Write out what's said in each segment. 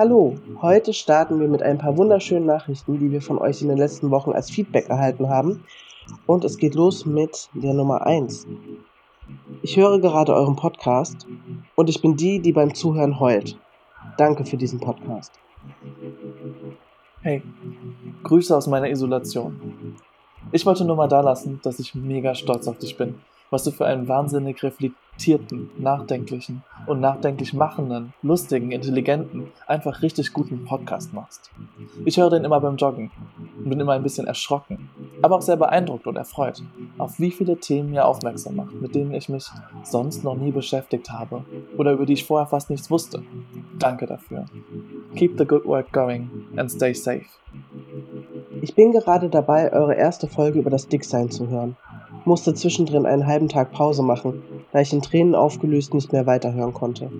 Hallo, heute starten wir mit ein paar wunderschönen Nachrichten, die wir von euch in den letzten Wochen als Feedback erhalten haben. Und es geht los mit der Nummer 1. Ich höre gerade euren Podcast und ich bin die, die beim Zuhören heult. Danke für diesen Podcast. Hey, Grüße aus meiner Isolation. Ich wollte nur mal da lassen, dass ich mega stolz auf dich bin was du für einen wahnsinnig reflektierten, nachdenklichen und nachdenklich machenden, lustigen, intelligenten, einfach richtig guten Podcast machst. Ich höre den immer beim Joggen und bin immer ein bisschen erschrocken, aber auch sehr beeindruckt und erfreut, auf wie viele Themen ihr aufmerksam macht, mit denen ich mich sonst noch nie beschäftigt habe oder über die ich vorher fast nichts wusste. Danke dafür. Keep the good work going and stay safe. Ich bin gerade dabei, eure erste Folge über das Dicksein zu hören musste zwischendrin einen halben Tag Pause machen, da ich in Tränen aufgelöst nicht mehr weiterhören konnte.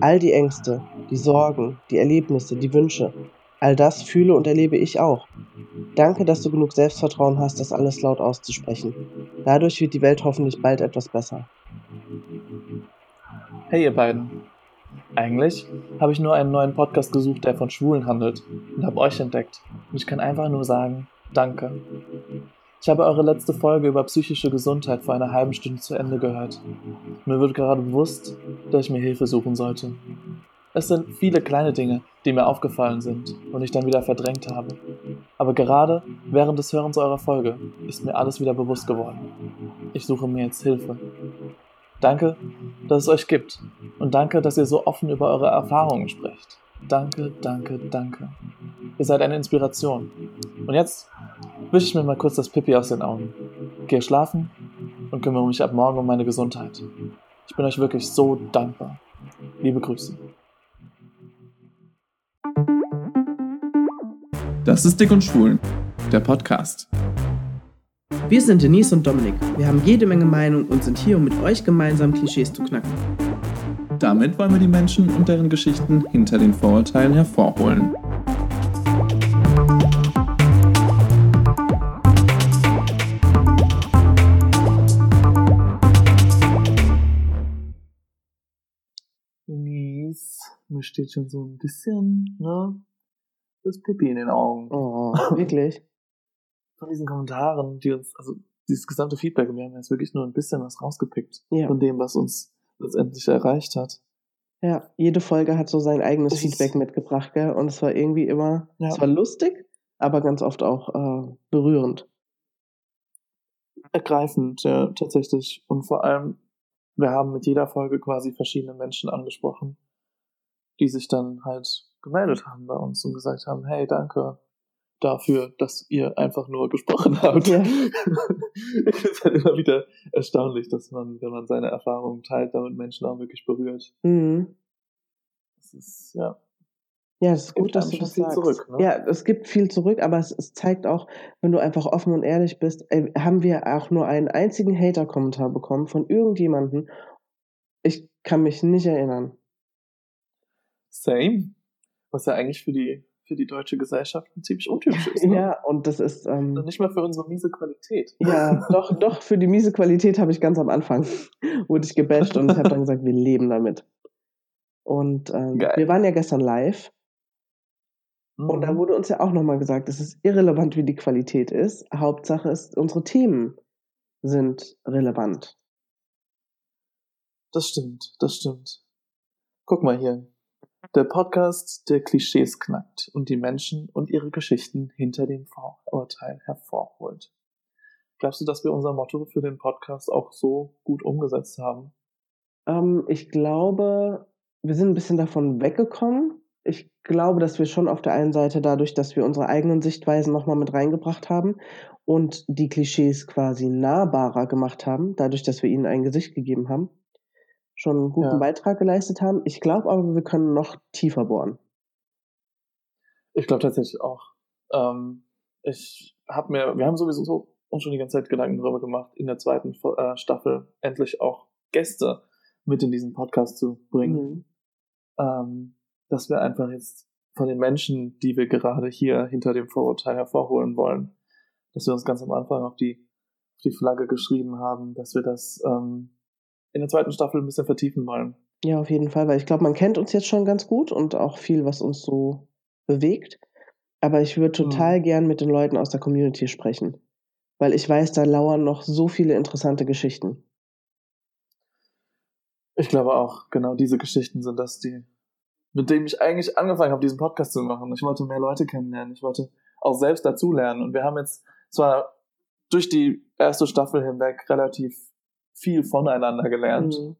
All die Ängste, die Sorgen, die Erlebnisse, die Wünsche, all das fühle und erlebe ich auch. Danke, dass du genug Selbstvertrauen hast, das alles laut auszusprechen. Dadurch wird die Welt hoffentlich bald etwas besser. Hey ihr beiden. Eigentlich habe ich nur einen neuen Podcast gesucht, der von Schwulen handelt und habe euch entdeckt. Und ich kann einfach nur sagen, danke. Ich habe eure letzte Folge über psychische Gesundheit vor einer halben Stunde zu Ende gehört. Mir wird gerade bewusst, dass ich mir Hilfe suchen sollte. Es sind viele kleine Dinge, die mir aufgefallen sind und ich dann wieder verdrängt habe. Aber gerade während des Hörens eurer Folge ist mir alles wieder bewusst geworden. Ich suche mir jetzt Hilfe. Danke, dass es euch gibt und danke, dass ihr so offen über eure Erfahrungen sprecht. Danke, danke, danke. Ihr seid eine Inspiration. Und jetzt wische ich mir mal kurz das Pipi aus den Augen. Gehe schlafen und kümmere mich ab morgen um meine Gesundheit. Ich bin euch wirklich so dankbar. Liebe Grüße. Das ist Dick und Schwulen, der Podcast. Wir sind Denise und Dominik. Wir haben jede Menge Meinung und sind hier, um mit euch gemeinsam Klischees zu knacken. Damit wollen wir die Menschen und deren Geschichten hinter den Vorurteilen hervorholen. Steht schon so ein bisschen, ne, das Pipi in den Augen. Oh, wirklich? Von diesen Kommentaren, die uns, also dieses gesamte Feedback, wir haben jetzt wirklich nur ein bisschen was rausgepickt Ja. von dem, was uns letztendlich erreicht hat. Ja, jede Folge hat so sein eigenes Das Feedback mitgebracht, gell? Und es war irgendwie immer, Ja. es war lustig, aber ganz oft auch äh, berührend. ergreifend, ja, tatsächlich. Und vor allem, wir haben mit jeder Folge quasi verschiedene Menschen angesprochen, die sich dann halt gemeldet haben bei uns und gesagt haben, hey, danke dafür, dass ihr einfach nur gesprochen habt. Ja. Ich finde es halt immer wieder erstaunlich, dass man, wenn man seine Erfahrungen teilt, damit Menschen auch wirklich berührt. Mhm. Das ist, ja. Ja, es ist Gibt gut, dass du das viel sagst. zurück, ne? Ja, es gibt viel zurück, aber es, es zeigt auch, wenn du einfach offen und ehrlich bist, ey, haben wir auch nur einen einzigen Hater-Kommentar bekommen von irgendjemandem. Ich kann mich nicht erinnern. Same. Was ja eigentlich für die, für die deutsche Gesellschaft ziemlich untypisch ist. Ne? Ja, und das ist, ähm, Nicht mal für unsere miese Qualität. ja, doch, doch, für die miese Qualität habe ich ganz am Anfang, wurde ich gebasht und ich habe dann gesagt, wir leben damit. Und ähm, wir waren ja gestern live und da Mhm. wurde uns ja auch nochmal gesagt, es ist irrelevant, wie die Qualität ist. Hauptsache ist, unsere Themen sind relevant. Das stimmt, das stimmt. Guck mal hier. Der Podcast, der Klischees knackt und die Menschen und ihre Geschichten hinter dem Vorurteil hervorholt. Glaubst du, dass wir unser Motto für den Podcast auch so gut umgesetzt haben? Ähm, ich glaube, wir sind ein bisschen davon weggekommen. Ich glaube, dass wir schon auf der einen Seite dadurch, dass wir unsere eigenen Sichtweisen nochmal mit reingebracht haben und die Klischees quasi nahbarer gemacht haben, dadurch, dass wir ihnen ein Gesicht gegeben haben, schon einen guten Ja. Beitrag geleistet haben. Ich glaube aber, wir können noch tiefer bohren. Ich glaube tatsächlich auch. Ähm, ich habe mir, wir haben sowieso so uns schon die ganze Zeit Gedanken darüber gemacht, in der zweiten äh, Staffel endlich auch Gäste mit in diesen Podcast zu bringen. Mhm. ähm, dass wir einfach jetzt von den Menschen, die wir gerade hier hinter dem Vorurteil hervorholen wollen, dass wir uns ganz am Anfang auf die, auf die Flagge geschrieben haben, dass wir das ähm, in der zweiten Staffel ein bisschen vertiefen wollen. Ja, auf jeden Fall, weil ich glaube, man kennt uns jetzt schon ganz gut und auch viel, was uns so bewegt. Aber ich würde total Mhm. gern mit den Leuten aus der Community sprechen, weil ich weiß, da lauern noch so viele interessante Geschichten. Ich glaube auch, genau diese Geschichten sind das, die, mit denen ich eigentlich angefangen habe, diesen Podcast zu machen. Ich wollte mehr Leute kennenlernen. Ich wollte auch selbst dazulernen. Und wir haben jetzt zwar durch die erste Staffel hinweg relativ viel voneinander gelernt, Mhm.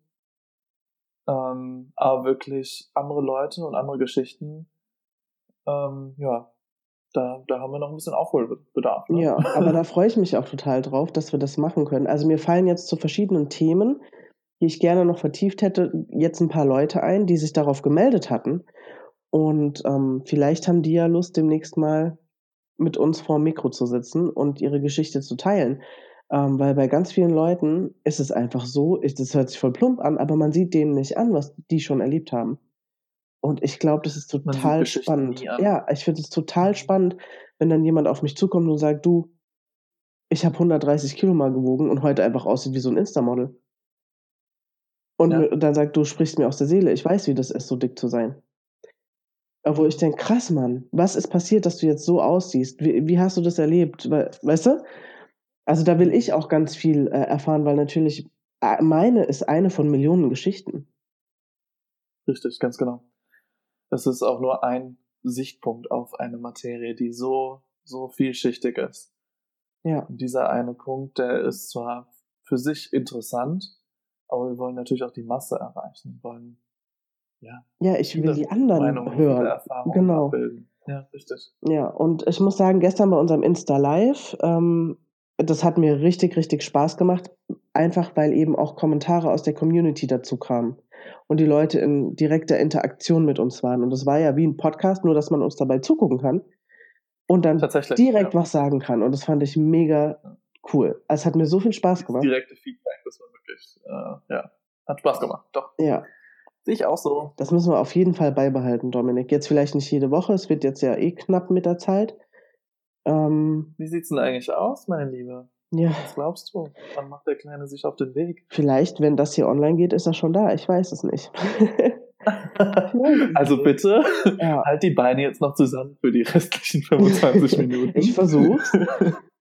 ähm, aber wirklich andere Leute und andere Geschichten, ähm, ja, da, da haben wir noch ein bisschen Aufholbedarf. Ne? Ja, aber da freue ich mich auch total drauf, dass wir das machen können. Also mir fallen jetzt zu verschiedenen Themen, die ich gerne noch vertieft hätte, jetzt ein paar Leute ein, die sich darauf gemeldet hatten. Und ähm, vielleicht haben die ja Lust, demnächst mal mit uns vor dem Mikro zu sitzen und ihre Geschichte zu teilen. Ähm, weil bei ganz vielen Leuten ist es einfach so, ich, das hört sich voll plump an, aber man sieht denen nicht an, was die schon erlebt haben. Und ich glaube, das ist total spannend. an. Ja, ich finde es total spannend, wenn dann jemand auf mich zukommt und sagt, du, ich habe 130 Kilo mal gewogen und heute einfach aussieht wie so ein Instamodel. Und Ja. dann sagt, du sprichst mir aus der Seele, ich weiß, wie das ist, so dick zu sein. Wo ich denke, krass, Mann, was ist passiert, dass du jetzt so aussiehst? Wie, wie hast du das erlebt? We- Weißt du? Also da will ich auch ganz viel äh, erfahren, weil natürlich äh, meine ist eine von Millionen Geschichten. Richtig, ganz genau. Das ist auch nur ein Sichtpunkt auf eine Materie, die so, so vielschichtig ist. Ja. Und dieser eine Punkt, der ist zwar für sich interessant, aber wir wollen natürlich auch die Masse erreichen, wir wollen ja Ja, ich will die anderen Meinungen, viele hören. Genau. abbilden. Ja, richtig. Ja, und ich muss sagen, gestern bei unserem Insta Live, ähm, das hat mir richtig, richtig Spaß gemacht. Einfach weil eben auch Kommentare aus der Community dazu kamen. Und die Leute in direkter Interaktion mit uns waren. Und es war ja wie ein Podcast, nur dass man uns dabei zugucken kann. Und dann Tatsächlich. direkt ja. was sagen kann. Und das fand ich mega cool. Also Es hat mir so viel Spaß Das gemacht. direkte Feedback, das war wirklich, äh, ja, hat Spaß gemacht. Doch. Ja, Sehe ich auch so. das müssen wir auf jeden Fall beibehalten, Dominik. Jetzt vielleicht nicht jede Woche. Es wird jetzt ja eh knapp mit der Zeit. Ähm, Wie sieht's denn eigentlich aus, meine Liebe? ja. Was glaubst du? Wann macht der Kleine sich auf den Weg? Vielleicht, wenn das hier online geht, ist er schon da. Ich weiß es nicht. also bitte, ja, halt die Beine jetzt noch zusammen für die restlichen 25 Minuten. ich versuch's.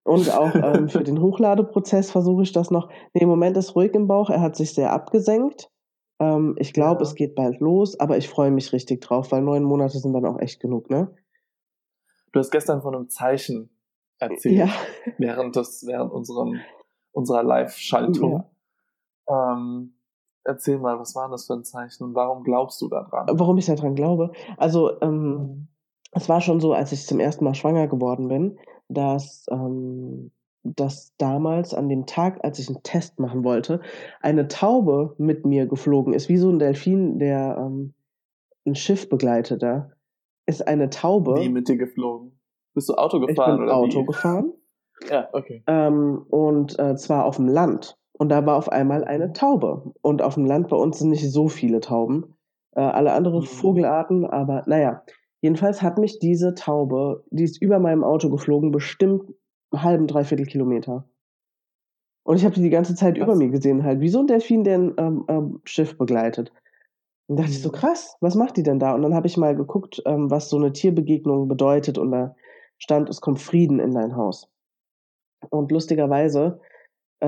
Und auch ähm, für den Hochladeprozess versuche ich das noch. Nee, im Moment ist ruhig im Bauch. Er hat sich sehr abgesenkt. Ähm, ich glaube, Ja. es geht bald los, aber ich freue mich richtig drauf, weil neun Monate sind dann auch echt genug, ne? Du hast gestern von einem Zeichen erzählt, Ja. während, des, während unserem, unserer Live-Schaltung. Ähm, erzähl mal, was war das für ein Zeichen und warum glaubst du daran? Warum ich daran glaube? Also, ähm, es war schon so, als ich zum ersten Mal schwanger geworden bin, dass, ähm, dass damals an dem Tag, als ich einen Test machen wollte, eine Taube mit mir geflogen ist, wie so ein Delfin, der ähm, ein Schiff begleitete. Ist eine Taube. Wie mit dir geflogen? Bist du Auto ich gefahren bin oder Auto wie? gefahren. Ja, okay. Ähm, und äh, zwar auf dem Land. Und da war auf einmal eine Taube. Und auf dem Land bei uns sind nicht so viele Tauben. Äh, alle anderen Mhm. Vogelarten, aber naja. Jedenfalls hat mich diese Taube, die ist über meinem Auto geflogen, bestimmt einen halben, dreiviertel Kilometer. Und ich habe die die ganze Zeit Krass. über mir gesehen, halt, wie so ein Delfin, der ein ähm, ähm, Schiff begleitet. Und dachte ich so, Mhm. krass, was macht die denn da? Und dann habe ich mal geguckt, ähm, was so eine Tierbegegnung bedeutet. Und da stand, es kommt Frieden in dein Haus. Und lustigerweise äh,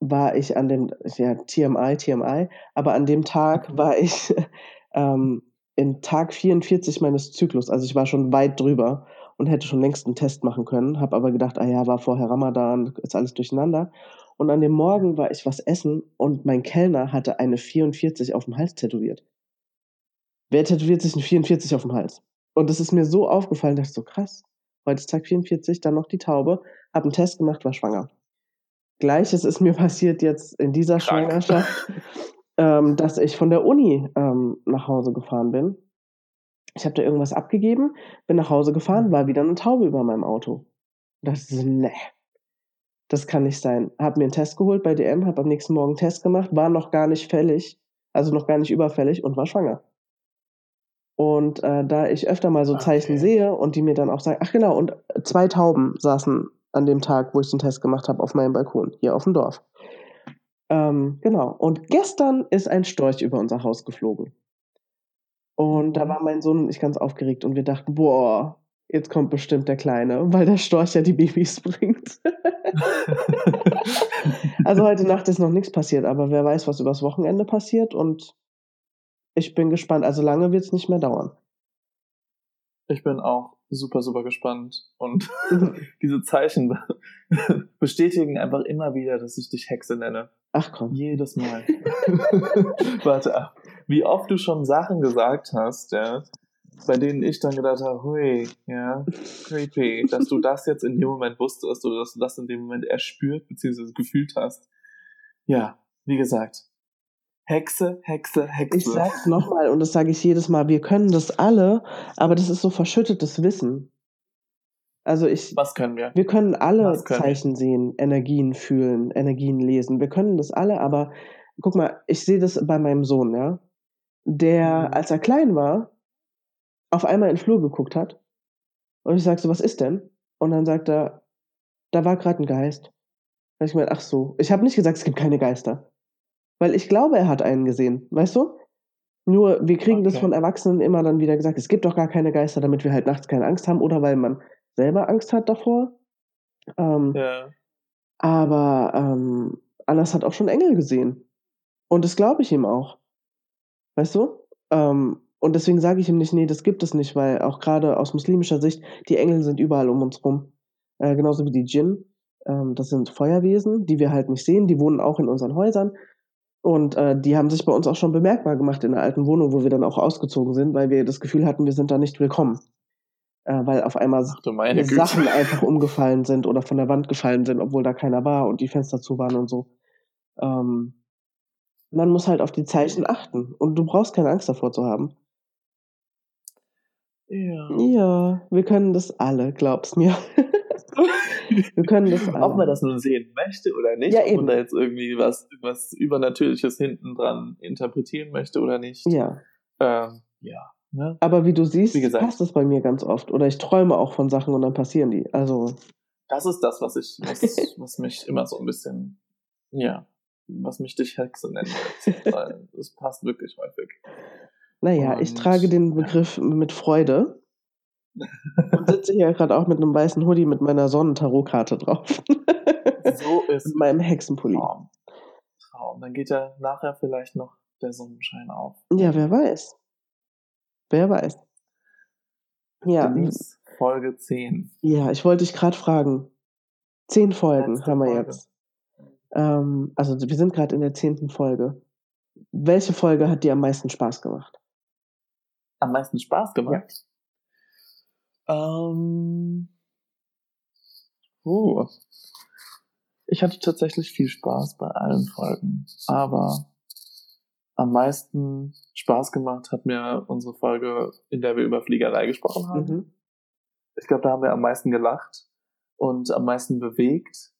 war ich an dem, ja, TMI, TMI, aber an dem Tag war ich ähm, in Tag 44 meines Zyklus. Also ich war schon weit drüber und hätte schon längst einen Test machen können, habe aber gedacht, ah ja, war vorher Ramadan, ist alles durcheinander. Und an dem Morgen war ich was essen und mein Kellner hatte eine 44 auf dem Hals tätowiert. Wer tätowiert sich eine 44 auf dem Hals? Und das ist mir so aufgefallen, ich so, krass, heute ist Tag 44, dann noch die Taube, habe einen Test gemacht, war schwanger. Gleiches ist mir passiert jetzt in dieser Krank. Schwangerschaft, ähm, dass ich von der Uni ähm, nach Hause gefahren bin. Ich habe da irgendwas abgegeben, bin nach Hause gefahren, war wieder eine Taube über meinem Auto. Da dachte ich so, nee, das kann nicht sein. Hab mir einen Test geholt bei DM, habe am nächsten Morgen einen Test gemacht, war noch gar nicht fällig, also noch gar nicht überfällig und war schwanger. Und äh, da ich öfter mal so Zeichen Okay. sehe und die mir dann auch sagen, ach genau, und zwei Tauben saßen an dem Tag, wo ich den Test gemacht habe, auf meinem Balkon, hier auf dem Dorf. Ähm, genau. Und gestern ist ein Storch über unser Haus geflogen. Und da war mein Sohn und ich ganz aufgeregt und wir dachten, boah, jetzt kommt bestimmt der Kleine, weil der Storch ja die Babys bringt. also heute Nacht ist noch nichts passiert, aber wer weiß, was übers Wochenende passiert und ich bin gespannt. Also lange wird es nicht mehr dauern. Ich bin auch super, super gespannt. Und diese Zeichen bestätigen einfach immer wieder, dass ich dich Hexe nenne. Ach komm. Jedes Mal. Warte, wie oft du schon Sachen gesagt hast, ja, bei denen ich dann gedacht habe, hui, ja, creepy, dass du das jetzt in dem Moment wusstest oder dass du das in dem Moment erspürt bzw. gefühlt hast. Ja, wie gesagt, Hexe, Hexe, Hexe. Ich sag's nochmal und das sage ich jedes Mal, wir können das alle, aber das ist so verschüttetes Wissen. Also ich. Was können wir? Wir können alle können Zeichen wir? sehen, Energien fühlen, Energien lesen. Wir können das alle, aber guck mal, ich sehe das bei meinem Sohn, ja. Der, mhm. als er klein war, auf einmal in den Flur geguckt hat. Und ich sag so, was ist denn? Und dann sagt er, da war gerade ein Geist. Hab ich mir, ach so. Ich habe nicht gesagt, es gibt keine Geister. Weil ich glaube, er hat einen gesehen, weißt du? Nur, wir kriegen okay. das von Erwachsenen immer dann wieder gesagt, es gibt doch gar keine Geister, damit wir halt nachts keine Angst haben oder weil man selber Angst hat davor. Ähm, ja. Aber ähm, Anders hat auch schon Engel gesehen. Und das glaube ich ihm auch. Weißt du? Ähm, und deswegen sage ich ihm nicht, nee, das gibt es nicht, weil auch gerade aus muslimischer Sicht, die Engel sind überall um uns rum. Äh, genauso wie die Djinn. Ähm, das sind Feuerwesen, die wir halt nicht sehen, die wohnen auch in unseren Häusern. Und äh, die haben sich bei uns auch schon bemerkbar gemacht in der alten Wohnung, wo wir dann auch ausgezogen sind, weil wir das Gefühl hatten, wir sind da nicht willkommen. Äh, weil auf einmal Sachen einfach umgefallen sind oder von der Wand gefallen sind, obwohl da keiner war und die Fenster zu waren und so. Ähm, man muss halt auf die Zeichen achten und du brauchst keine Angst davor zu haben. Ja. Ja, wir können das alle, glaub's mir. Wir können das alle. Ob man das nun sehen möchte oder nicht, ja, ob man da jetzt irgendwie was, was Übernatürliches hinten dran interpretieren möchte oder nicht. Ja. Ähm, ja. Ne? Aber wie du siehst, wie gesagt, passt das bei mir ganz oft. Oder ich träume auch von Sachen und dann passieren die. Also. Das ist das, was ich, was, was mich immer so ein bisschen, ja, was mich dich Hexe nennt. Weil das passt wirklich häufig. Naja, und, ich trage den Begriff mit Freude. Und sitze hier gerade auch mit einem weißen Hoodie mit meiner Sonnentarotkarte drauf. so ist mit meinem Hexenpulli. Traum. Traum. Dann geht ja nachher vielleicht noch der Sonnenschein auf. Ja, wer weiß. Wer weiß. Ja. Denise, Folge 10. Ja, ich wollte dich gerade fragen. Zehn Folgen Letzte haben wir Folge. jetzt. Ähm, also wir sind gerade in der zehnten Folge. Welche Folge hat dir am meisten Spaß gemacht? Am meisten Spaß gemacht? Ja. Ähm, uh, ich hatte tatsächlich viel Spaß bei allen Folgen, aber am meisten Spaß gemacht hat mir unsere Folge, in der wir über Fliegerei gesprochen haben. Mhm. Ich glaube, da haben wir am meisten gelacht und am meisten bewegt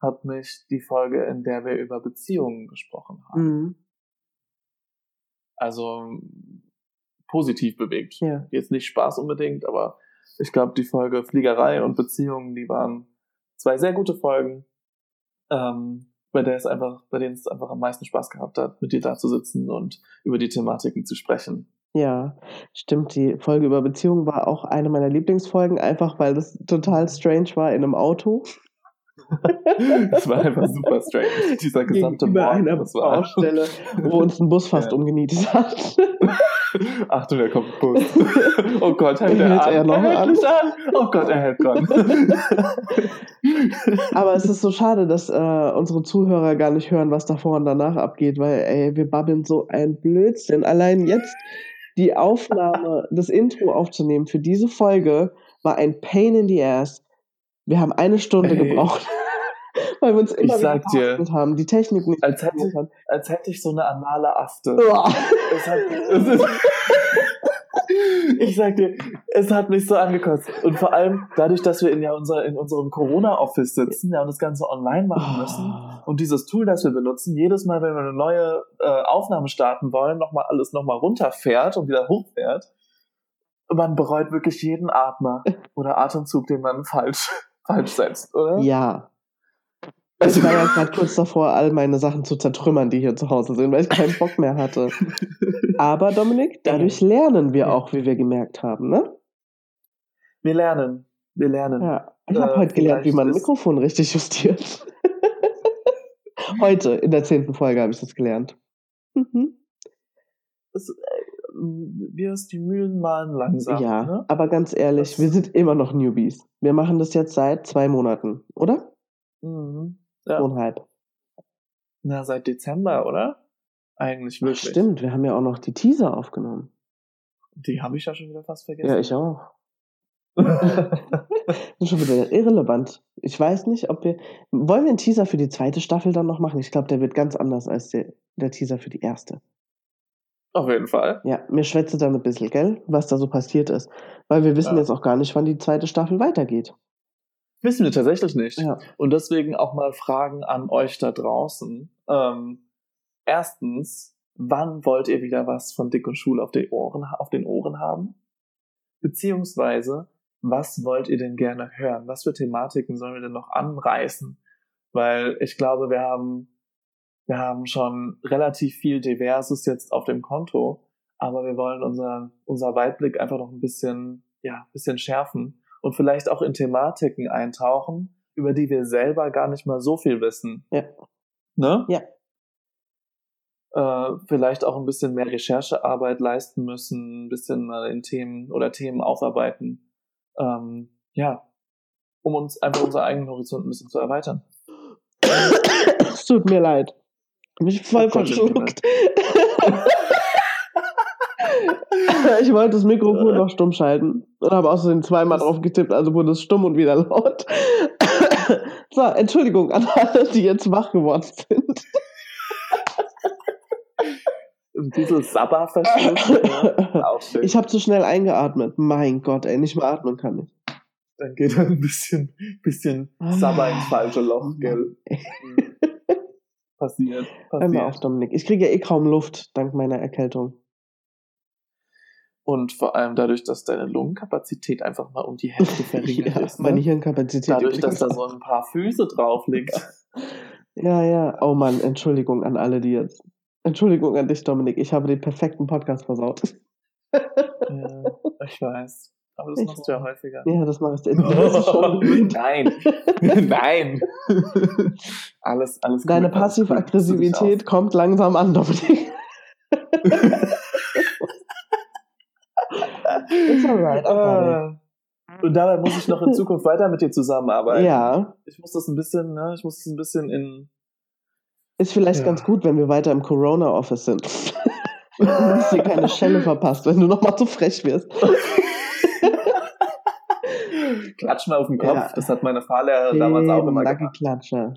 hat mich die Folge, in der wir über Beziehungen gesprochen haben. Mhm. Also positiv bewegt. Ja. Jetzt nicht Spaß unbedingt, aber ich glaube, die Folge Fliegerei und Beziehungen, die waren zwei sehr gute Folgen, ähm, bei der es einfach, bei denen es einfach am meisten Spaß gehabt hat, mit dir da zu sitzen und über die Thematiken zu sprechen. Ja, stimmt. Die Folge über Beziehungen war auch eine meiner Lieblingsfolgen, einfach weil das total strange war in einem Auto. das war einfach super strange. Dieser gesamte Morgen, einer Baustelle, wo uns ein Bus fast ja. umgenietet hat. Achtung, der kommt ein Bus. Oh Gott, hält er, an. er noch er an? an? Oh Gott, er hält dran. Aber es ist so schade, dass äh, unsere Zuhörer gar nicht hören, was davor und danach abgeht, weil ey, wir babbeln so ein Blödsinn. Allein jetzt die Aufnahme, das Intro aufzunehmen für diese Folge war ein Pain in the Ass. Wir haben eine Stunde Ey. gebraucht. weil wir uns immer ich sag dir, haben, die Technik nicht als hätte, hat. als hätte ich so eine anale Afte. Es hat, es ist, ich sag dir, es hat mich so angekotzt. Und vor allem dadurch, dass wir in, ja unser, in unserem Corona-Office sitzen ja, und das Ganze online machen müssen oh. und dieses Tool, das wir benutzen, jedes Mal, wenn wir eine neue äh, Aufnahme starten wollen, nochmal alles nochmal runterfährt und wieder hochfährt. Man bereut wirklich jeden Atmer oder Atemzug, den man falsch, falsch setzt, oder? Ja, Ich war ja gerade kurz davor, all meine Sachen zu zertrümmern, die hier zu Hause sind, weil ich keinen Bock mehr hatte. Aber Dominik, dadurch lernen wir auch, wie wir gemerkt haben, ne? Wir lernen. Wir lernen. Ja. Ich Äh, habe heute gelernt, wie man ein Mikrofon richtig justiert. heute, in der zehnten Folge, habe ich das gelernt. Mhm. Es, äh, wir es die Mühlen malen langsam. ja, Ne? aber ganz ehrlich, Das- wir sind immer noch Newbies. Wir machen das jetzt seit zwei Monaten, oder? Mhm. Ja. Zweieinhalb. Na, seit Dezember, oder? Eigentlich Ach, wirklich. stimmt, wir haben ja auch noch die Teaser aufgenommen. Die habe ich ja schon wieder fast vergessen. Ja, ich auch. Das ist schon wieder irrelevant. Ich weiß nicht, ob wir. Wollen wir einen Teaser für die zweite Staffel dann noch machen? Ich glaube, der wird ganz anders als der, der Teaser für die erste. Auf jeden Fall. Ja, mir schwätze dann ein bisschen, gell, was da so passiert ist. Weil wir wissen Ja. jetzt auch gar nicht, wann die zweite Staffel weitergeht. Wissen wir tatsächlich nicht. Ja. Und deswegen auch mal Fragen an euch da draußen. Ähm, erstens, wann wollt ihr wieder was von Dick und Schul auf, die Ohren, auf den Ohren haben? Beziehungsweise, was wollt ihr denn gerne hören? Was für Thematiken sollen wir denn noch anreißen? Weil ich glaube, wir haben, wir haben schon relativ viel Diverses jetzt auf dem Konto, aber wir wollen unser, unser Weitblick einfach noch ein bisschen, ja, ein bisschen schärfen und vielleicht auch in Thematiken eintauchen, über die wir selber gar nicht mal so viel wissen. Ja. Ne? Ja. Äh, vielleicht auch ein bisschen mehr Recherchearbeit leisten müssen, ein bisschen mal in Themen oder Themen aufarbeiten. Ähm, ja, um uns einfach unseren eigenen Horizont ein bisschen zu erweitern. es tut mir leid. Mich voll Oh verschluckt. ich wollte das Mikrofon noch stumm schalten und habe außerdem zweimal drauf getippt, also wurde es stumm und wieder laut. so, Entschuldigung an alle, die jetzt wach geworden sind. Ein bisschen verschluckt. ja. Ich habe zu schnell eingeatmet. Mein Gott, ey, nicht mehr atmen kann ich. Dann geht er ein bisschen, bisschen Sabba ins falsche Loch, gell? Mhm. Passiert. Hör mal auf, Passiert. Dominik. Ich kriege ja eh kaum Luft dank meiner Erkältung. Und vor allem dadurch, dass deine Lungenkapazität einfach mal um die Hälfte verringert Ja, ist. meine Ne? Hirnkapazität. Dadurch, dass da so ein paar Füße drauf liegt. Ja, ja. Oh Mann, Entschuldigung an alle, die jetzt. Entschuldigung an dich, Dominik. Ich habe den perfekten Podcast versaut. ja, ich weiß. Aber das machst du ja häufiger. Ja, das ist schon gewöhnt. Nein. Nein. alles, alles gut, Deine. Passiv-Aggressivität kommt langsam an, Dominik. It's alright, Äh, Und dabei muss ich noch in Zukunft weiter mit dir zusammenarbeiten. Ja, Ich muss das ein bisschen, ne, ich muss das ein bisschen in. ist vielleicht Ja. ganz gut, wenn wir weiter im Corona-Office sind. Dass dir keine Schelle verpasst, wenn du nochmal zu frech wirst. Klatsch mal auf den Kopf. Ja. Das hat meine Fahrlehrerin damals auch immer gemacht. Klatscher.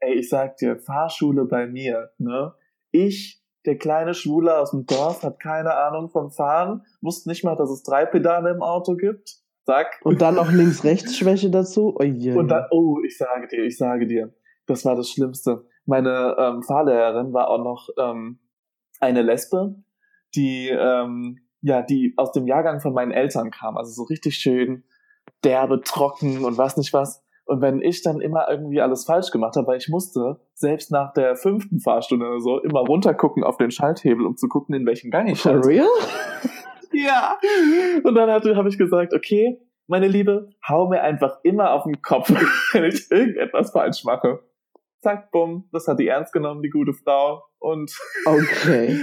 Ey, ich sag dir, Fahrschule bei mir, ne? Ich, der kleine Schwule aus dem Dorf, hat keine Ahnung vom Fahren, wusste nicht mal, dass es drei Pedale im Auto gibt. Zack. Und dann noch Links-Rechts-Schwäche dazu. Oh, je. Und dann, oh, ich sage dir, ich sage dir, das war das Schlimmste. Meine ähm, Fahrlehrerin war auch noch ähm, eine Lesbe, die ähm, ja, die aus dem Jahrgang von meinen Eltern kam, also so richtig schön derbe, trocken und was nicht was. Und wenn ich dann immer irgendwie alles falsch gemacht habe, weil ich musste selbst nach der fünften Fahrstunde oder so immer runtergucken auf den Schalthebel, um zu gucken, in welchen Gang ich For schalte. real? Ja. Und dann habe ich gesagt, okay, meine Liebe, hau mir einfach immer auf den Kopf, wenn ich irgendetwas falsch mache. Zack, bumm, das hat die ernst genommen, die gute Frau. Und Okay.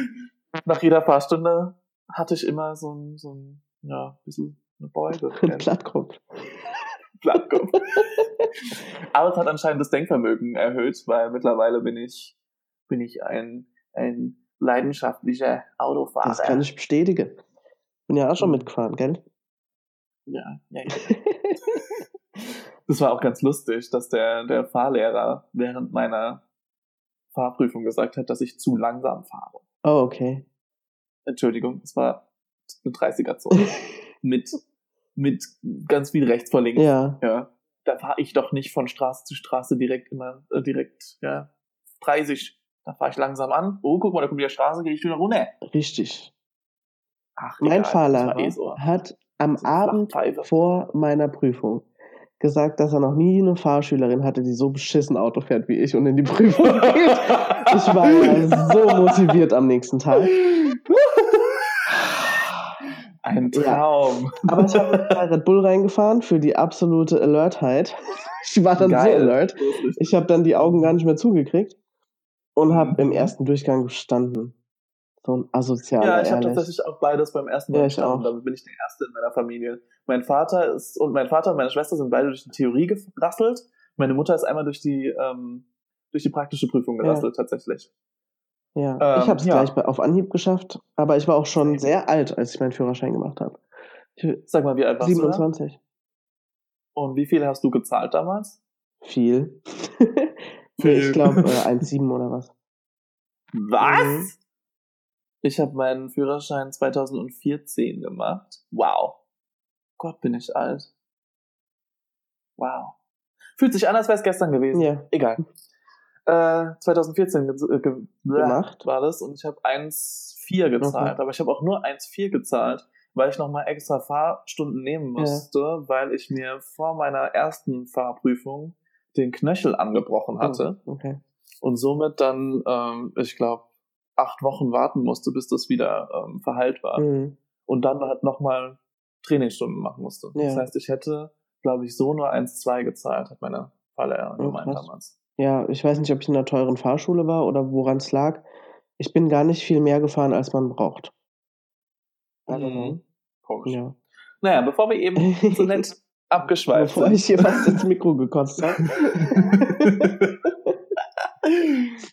nach jeder Fahrstunde hatte ich immer so ein, so ein ja, bisschen eine Beuge. Ein Plattkopf. Plattkopf. Aber es hat anscheinend das Denkvermögen erhöht, weil mittlerweile bin ich, bin ich ein, ein leidenschaftlicher Autofahrer. Das kann ich bestätigen. Bin ja auch schon Mhm. mitgefahren, gell? Ja, ja, ja. Das war auch ganz lustig, dass der, der Fahrlehrer während meiner Fahrprüfung gesagt hat, dass ich zu langsam fahre. Oh, okay. Entschuldigung, es war eine 30er-Zone. mit, mit ganz viel rechts vor links. Ja. Ja. Da fahre ich doch nicht von Straße zu Straße direkt immer, äh, direkt, ja, 30. Da fahre ich langsam an. Oh, guck mal, da kommt die Straße, gehe ich wieder runter. Richtig. Ach, Mein egal, Fahrlehrer eh so. hat am Abend vor meiner Prüfung gesagt, dass er noch nie eine Fahrschülerin hatte, die so beschissen Auto fährt wie ich und in die Prüfung geht. Ich war ja so motiviert am nächsten Tag. Ein Traum. Ja. Aber ich habe bei Red Bull reingefahren für die absolute Alertheit. Ich war dann Geil. so alert. Ich habe dann die Augen gar nicht mehr zugekriegt und habe mhm. im ersten Durchgang gestanden. So ein asozialer, Ja, ich habe tatsächlich auch beides beim ersten Mal ja, gestanden. Damit bin ich der Erste in meiner Familie. Mein Vater ist und mein Vater und meine Schwester sind beide durch die Theorie gerasselt. Meine Mutter ist einmal durch die ähm, durch die praktische Prüfung gerasselt ja. tatsächlich. Ja, ähm, ich habe es ja. gleich auf Anhieb geschafft, aber ich war auch schon sehr alt, als ich meinen Führerschein gemacht habe. Sag mal, wie alt warst 27. du? 27. Und wie viel hast du gezahlt damals? Viel. nee, ich glaube äh, 1,7 oder was. Was? Mhm. Ich habe meinen Führerschein 2014 gemacht. Wow. Gott, bin ich alt. Wow. Fühlt sich an, als wäre es gestern gewesen. Ja. Egal. Äh, 2014 ge ge gemacht war das und ich habe 1,4 gezahlt. Okay. Aber ich habe auch nur 1,4 gezahlt, weil ich nochmal extra Fahrstunden nehmen musste, ja. weil ich mir vor meiner ersten Fahrprüfung den Knöchel angebrochen hatte. Oh, okay. Und somit dann, ähm, ich glaube, acht Wochen warten musste, bis das wieder ähm, verheilt war. Mhm. Und dann halt nochmal Trainingsstunden machen musste. Ja. Das heißt, ich hätte, glaube ich, so nur 1,2 gezahlt, hat meine Fahrlehrerin oh, gemeint damals. Ja, ich weiß nicht, ob ich in einer teuren Fahrschule war oder woran es lag. Ich bin gar nicht viel mehr gefahren, als man braucht. Mhm. Komisch. Ja. Naja, bevor wir eben so nett abgeschweift bevor ich hier fast ins Mikro gekotzt habe.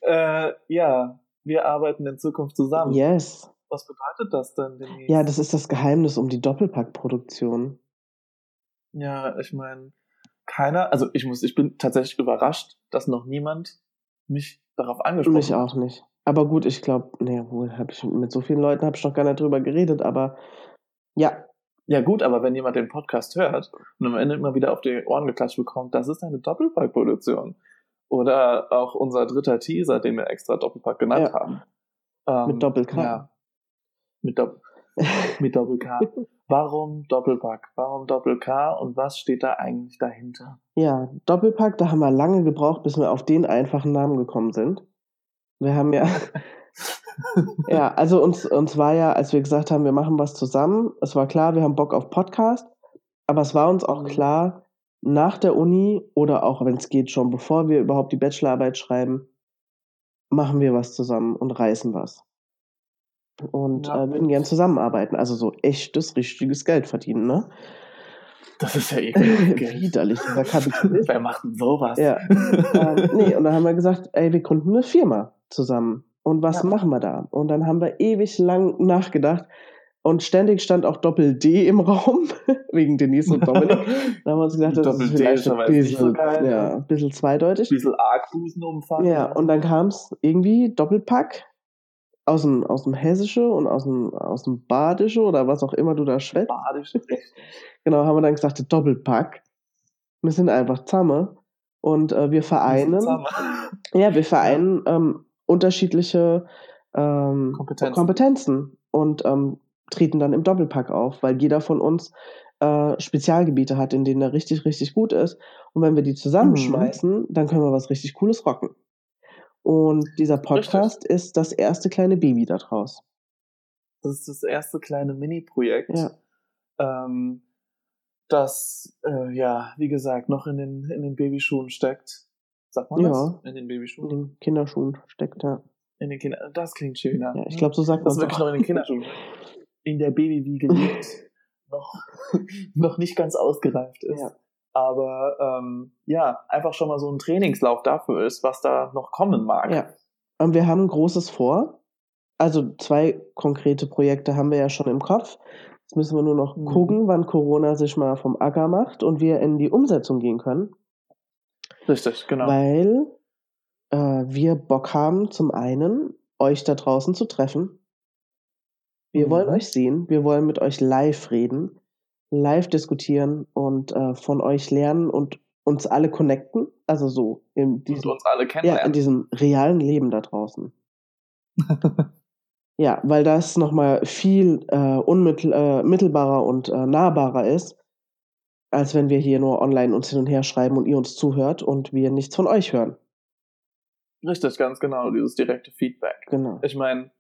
äh, ja, wir arbeiten in Zukunft zusammen. Yes. Was bedeutet das denn demnächst? Ja, das ist das Geheimnis um die Doppelpack-Produktion. Ja, ich meine, keiner, also ich muss, ich bin tatsächlich überrascht, dass noch niemand mich darauf angesprochen mich hat. Mich auch nicht. Aber gut, ich glaube, nee, wohl habe ich mit so vielen Leuten habe ich noch gar nicht drüber geredet, aber ja. Ja gut, aber wenn jemand den Podcast hört und am Ende immer wieder auf die Ohren geklatscht bekommt, das ist eine Doppelpack-Produktion. Oder auch unser dritter Teaser, den wir extra Doppelpack genannt ja. haben. Ähm, mit Doppel-K. Ja. Mit, Doppel mit Doppel-K. Warum Doppelpack? Warum Doppel-K und was steht da eigentlich dahinter? Ja, Doppelpack, da haben wir lange gebraucht, bis wir auf den einfachen Namen gekommen sind. Wir haben ja, ja, also uns, uns war ja, als wir gesagt haben, wir machen was zusammen, es war klar, wir haben Bock auf Podcast, aber es war uns auch mhm. klar, nach der Uni oder auch, wenn es geht, schon bevor wir überhaupt die Bachelorarbeit schreiben, machen wir was zusammen und reißen was. Und ja. äh, würden gern zusammenarbeiten. Also so echtes, richtiges Geld verdienen, ne? Das ist ja ekelhaft. Widerlich, dieser Kapitalist. Wer macht denn sowas? Ja. ähm, nee, und dann haben wir gesagt, ey, wir gründen eine Firma zusammen. Und was ja. machen wir da? Und dann haben wir ewig lang nachgedacht. Und ständig stand auch Doppel-D im Raum, wegen Denise und Dominik. da haben wir uns gedacht, das Doppel ist vielleicht ein bisschen, so geil, ja, ein bisschen zweideutig. Ein bisschen Argbusenumfang. Ja, und dann kam es irgendwie Doppelpack aus dem, aus dem Hessische und aus dem, aus dem Badische oder was auch immer du da schwätzt. Badische. genau, haben wir dann gesagt, Doppelpack. Wir sind einfach Zamme. Und äh, wir vereinen. ja, wir vereinen ähm, unterschiedliche ähm, Kompetenzen. Kompetenzen. Und ähm, treten dann im Doppelpack auf, weil jeder von uns äh, Spezialgebiete hat, in denen er richtig, richtig gut ist. Und wenn wir die zusammenschmeißen, mhm. dann können wir was richtig Cooles rocken. Und dieser Podcast richtig. ist das erste kleine Baby da draus. Das ist das erste kleine Mini-Projekt, ja. ähm, das, äh, ja, wie gesagt, noch in den, in den Babyschuhen steckt. Sagt man ja, das? In den Babyschuhen? In den Kinderschuhen steckt, ja. In den Kinder das klingt schöner. Ja, ich glaube, so sagt man das. Das wirklich noch in den Kinderschuhen. in der Babywiege liegt, noch, noch nicht ganz ausgereift ist. Ja. Aber ähm, ja, einfach schon mal so ein Trainingslauf dafür ist, was da noch kommen mag. Ja. Und wir haben Großes vor. Also zwei konkrete Projekte haben wir ja schon im Kopf. Jetzt müssen wir nur noch mhm. gucken, wann Corona sich mal vom Acker macht und wir in die Umsetzung gehen können. Richtig, genau. Weil äh, wir Bock haben, zum einen euch da draußen zu treffen, wir mhm. wollen euch sehen, wir wollen mit euch live reden, live diskutieren und äh, von euch lernen und uns alle connecten, also so in diesem, und uns alle kennenlernen. Ja, in diesem realen Leben da draußen. ja, weil das nochmal viel äh, unmittelbarer äh, und äh, nahbarer ist, als wenn wir hier nur online uns hin und her schreiben und ihr uns zuhört und wir nichts von euch hören. Richtig, ganz genau, dieses direkte Feedback. Genau. Ich meine,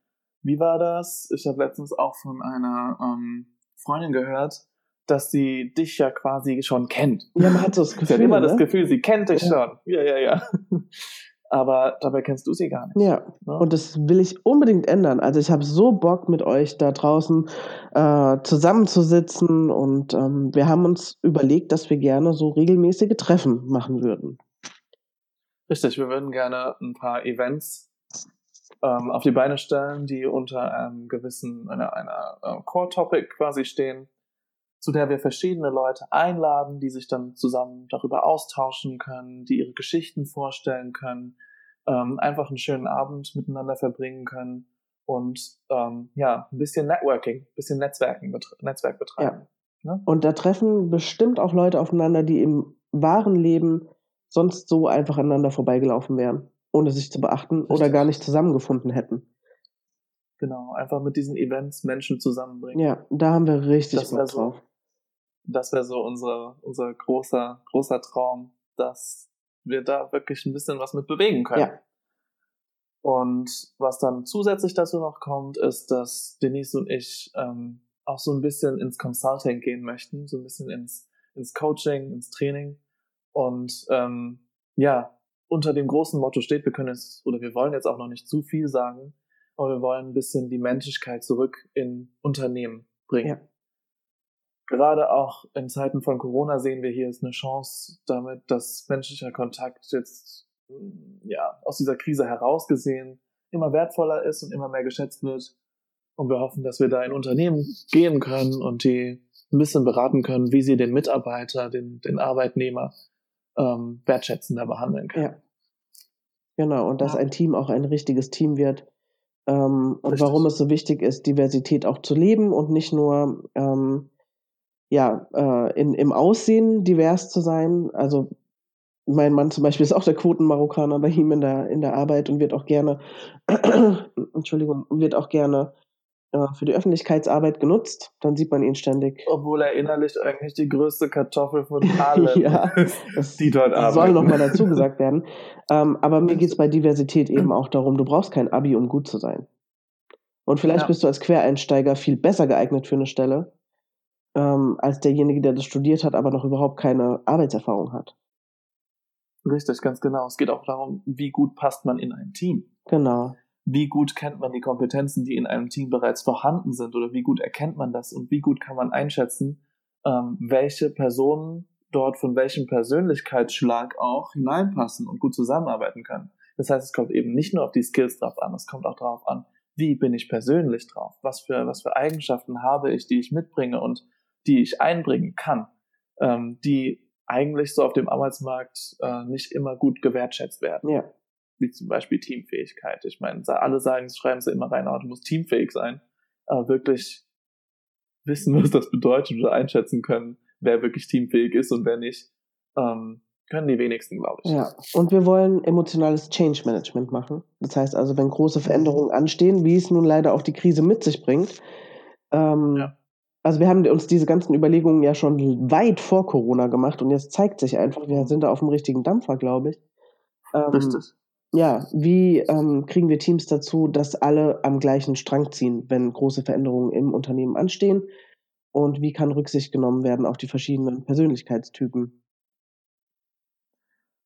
wie war das? Ich habe letztens auch von einer ähm, Freundin gehört, dass sie dich ja quasi schon kennt. Ja, man hat so das Sie Gefühl. hat immer ne? das Gefühl, sie kennt dich Ja. schon. Ja, ja, ja. Aber dabei kennst du sie gar nicht. Ja, Ne? und das will ich unbedingt ändern. Also ich habe so Bock mit euch da draußen äh, zusammenzusitzen und ähm, wir haben uns überlegt, dass wir gerne so regelmäßige Treffen machen würden. Richtig, wir würden gerne ein paar Events ähm, auf die Beine stellen, die unter einem gewissen, einer, einer äh, Core-Topic quasi stehen, zu der wir verschiedene Leute einladen, die sich dann zusammen darüber austauschen können, die ihre Geschichten vorstellen können, ähm, einfach einen schönen Abend miteinander verbringen können und ähm, ja, ein bisschen Networking, ein bisschen Netzwerken, Netzwerk betreiben. Ne? Und da treffen bestimmt auch Leute aufeinander, die im wahren Leben sonst so einfach aneinander vorbeigelaufen wären, ohne sich zu beachten oder Richtig. gar nicht zusammengefunden hätten. Genau, einfach mit diesen Events Menschen zusammenbringen. Ja, da haben wir richtig Bock so. drauf. Das wäre so unser, unser großer, großer Traum, dass wir da wirklich ein bisschen was mit bewegen können. Ja. Und was dann zusätzlich dazu noch kommt, ist, dass Denise und ich ähm, auch so ein bisschen ins Consulting gehen möchten, so ein bisschen ins, ins Coaching, ins Training. Und ähm, ja, unter dem großen Motto steht, wir können es, oder wir wollen jetzt auch noch nicht zu viel sagen, aber wir wollen ein bisschen die Menschlichkeit zurück in Unternehmen bringen. Ja. Gerade auch in Zeiten von Corona sehen wir hier ist eine Chance damit, dass menschlicher Kontakt jetzt mm, ja aus dieser Krise herausgesehen immer wertvoller ist und immer mehr geschätzt wird. Und wir hoffen, dass wir da in Unternehmen gehen können und die ein bisschen beraten können, wie sie den Mitarbeiter, den, den Arbeitnehmer ähm, wertschätzender behandeln können. Ja. Genau, und dass Ja. ein Team auch ein richtiges Team wird. Ähm, und Richtig. warum es so wichtig ist, Diversität auch zu leben und nicht nur ähm, ja, äh, in, im Aussehen divers zu sein. Also mein Mann zum Beispiel ist auch der Quotenmarokkaner bei ihm in der, in der Arbeit und wird auch gerne, Entschuldigung, wird auch gerne äh, für die Öffentlichkeitsarbeit genutzt. Dann sieht man ihn ständig. Obwohl er innerlich eigentlich die größte Kartoffel von allen Ja, ist, die dort arbeiten. soll nochmal dazu gesagt werden. Ähm, aber mir geht es bei Diversität eben auch darum, du brauchst kein Abi, um gut zu sein. Und vielleicht Ja. bist du als Quereinsteiger viel besser geeignet für eine Stelle, ähm, als derjenige, der das studiert hat, aber noch überhaupt keine Arbeitserfahrung hat. Richtig, ganz genau. Es geht auch darum, wie gut passt man in ein Team. Genau. Wie gut kennt man die Kompetenzen, die in einem Team bereits vorhanden sind oder wie gut erkennt man das und wie gut kann man einschätzen, ähm, welche Personen dort von welchem Persönlichkeitsschlag auch hineinpassen und gut zusammenarbeiten können. Das heißt, es kommt eben nicht nur auf die Skills drauf an, es kommt auch darauf an, wie bin ich persönlich drauf, was für, was für Eigenschaften habe ich, die ich mitbringe und die ich einbringen kann, ähm, die eigentlich so auf dem Arbeitsmarkt äh, nicht immer gut gewertschätzt werden Ja. wie zum Beispiel Teamfähigkeit. Ich meine, alle sagen, schreiben sie immer rein, oh, du musst teamfähig sein, aber wirklich wissen, was das bedeutet oder einschätzen können, wer wirklich teamfähig ist und wer nicht, ähm, können die wenigsten, glaube ich. Ja. Und wir wollen emotionales Change Management machen. Das heißt also, wenn große Veränderungen anstehen, wie es nun leider auch die Krise mit sich bringt, ähm, Ja. Also wir haben uns diese ganzen Überlegungen ja schon weit vor Corona gemacht und jetzt zeigt sich einfach, wir sind da auf dem richtigen Dampfer, glaube ich. Ähm, Richtig. Ja, wie ähm, kriegen wir Teams dazu, dass alle am gleichen Strang ziehen, wenn große Veränderungen im Unternehmen anstehen? Und wie kann Rücksicht genommen werden auf die verschiedenen Persönlichkeitstypen?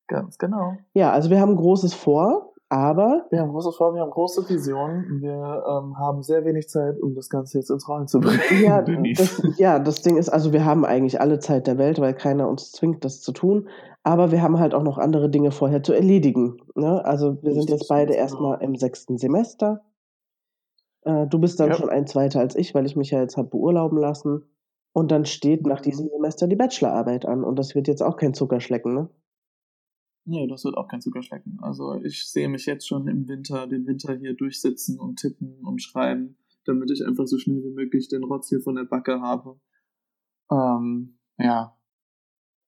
Ganz genau. Ja, also wir haben Großes vor, aber Wir haben große Vor, wir haben große Visionen. Wir ähm, haben sehr wenig Zeit, um das Ganze jetzt ins Rollen zu bringen. Ja das, ja, das Ding ist, also wir haben eigentlich alle Zeit der Welt, weil keiner uns zwingt, das zu tun. Aber wir haben halt auch noch andere Dinge vorher zu erledigen. Ne? Also wir sind jetzt beide ganz erstmal genau. im sechsten Semester. Äh, du bist dann Ja. schon ein zweiter als ich, weil ich mich ja jetzt habe beurlauben lassen. Und dann steht nach diesem Semester die Bachelorarbeit an. Und das wird jetzt auch kein Zuckerschlecken, ne? Nee, das wird auch kein Zuckerschlecken. Also ich sehe mich jetzt schon im Winter, den Winter hier durchsitzen und tippen und schreiben, damit ich einfach so schnell wie möglich den Rotz hier von der Backe habe. Ähm, ja.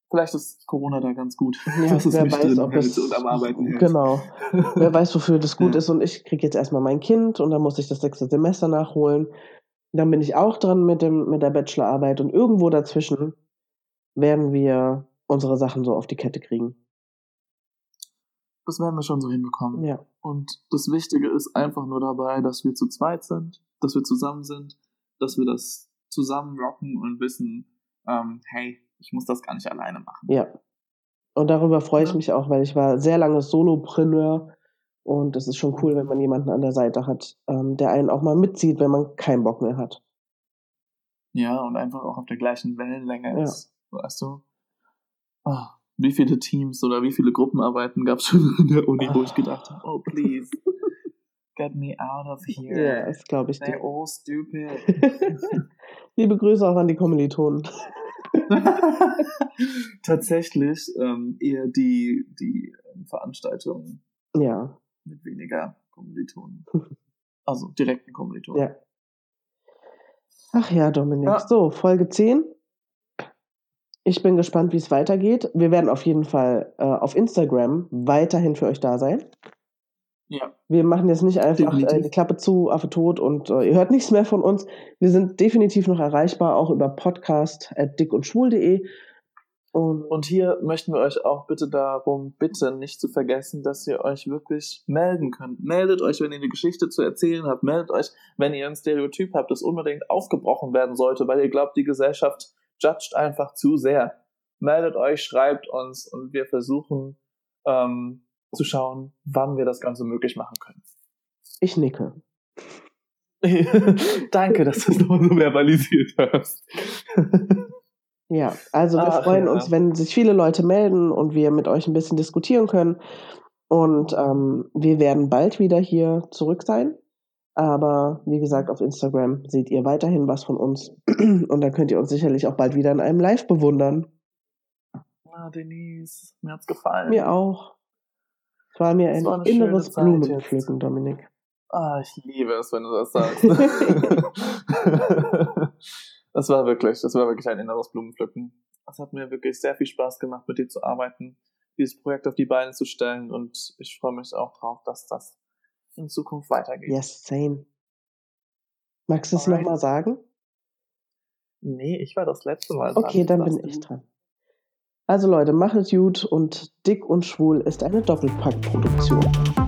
Vielleicht ist Corona da ganz gut. Ja, dass es wer mich weiß, drin ob es. und am Arbeiten hält. Genau. Wer weiß, wofür das gut Ja. ist. Und ich kriege jetzt erstmal mein Kind und dann muss ich das sechste Semester nachholen. Dann bin ich auch dran mit, dem, mit der Bachelorarbeit und irgendwo dazwischen werden wir unsere Sachen so auf die Kette kriegen. Das werden wir schon so hinbekommen. Ja. Und das Wichtige ist einfach nur dabei, dass wir zu zweit sind, dass wir zusammen sind, dass wir das zusammen rocken und wissen, ähm, hey, ich muss das gar nicht alleine machen. Ja. Und darüber freue ich Ja. mich auch, weil ich war sehr lange Solopreneur und es ist schon cool, wenn man jemanden an der Seite hat, ähm, der einen auch mal mitzieht, wenn man keinen Bock mehr hat. Ja, und einfach auch auf der gleichen Wellenlänge Ja. ist. Weißt du? Ah, wie viele Teams oder wie viele Gruppenarbeiten gab es schon in der Uni, wo ich gedacht habe, oh please, get me out of here. Ja, das glaube ich They're dir. all stupid. Liebe Grüße auch an die Kommilitonen. Tatsächlich ähm, eher die, die ähm, Veranstaltungen Ja, mit weniger Kommilitonen. Also direkten Kommilitonen. ja. Ach ja, Dominik. Ja. So, Folge 10. Ich bin gespannt, wie es weitergeht. Wir werden auf jeden Fall äh, auf Instagram weiterhin für euch da sein. ja. Wir machen jetzt nicht einfach äh, die Klappe zu, Affe tot und äh, ihr hört nichts mehr von uns. Wir sind definitiv noch erreichbar, auch über podcast at dickundschwul.de. Und, Und hier möchten wir euch auch bitte darum bitten, nicht zu vergessen, dass ihr euch wirklich melden könnt. Meldet euch, wenn ihr eine Geschichte zu erzählen habt. Meldet euch, wenn ihr ein Stereotyp habt, das unbedingt aufgebrochen werden sollte, weil ihr glaubt, die Gesellschaft judgt einfach zu sehr. Meldet euch, schreibt uns und wir versuchen ähm, zu schauen, wann wir das Ganze möglich machen können. ich nicke. Danke, dass du es nochmal so verbalisiert hast. Ja, also wir Ach, freuen ja. uns, wenn sich viele Leute melden und wir mit euch ein bisschen diskutieren können. Und ähm, wir werden bald wieder hier zurück sein. Aber wie gesagt, auf Instagram seht ihr weiterhin was von uns. Und da könnt ihr uns sicherlich auch bald wieder in einem Live bewundern. Ah, Denise, mir hat's gefallen. Mir auch. Es war mir ein war inneres Blumenpflücken, Dominik. Ah, ich liebe es, wenn du das sagst. das war wirklich, das war wirklich ein inneres Blumenpflücken. Es hat mir wirklich sehr viel Spaß gemacht, mit dir zu arbeiten, dieses Projekt auf die Beine zu stellen und ich freue mich auch drauf, dass das in Zukunft weitergeht. Yes, same. Magst du es nochmal sagen? Nee, ich war das letzte Mal dran. Okay, dann bin ich dran. Also Leute, macht es gut und Dick und Schwul ist eine Doppelpack-Produktion.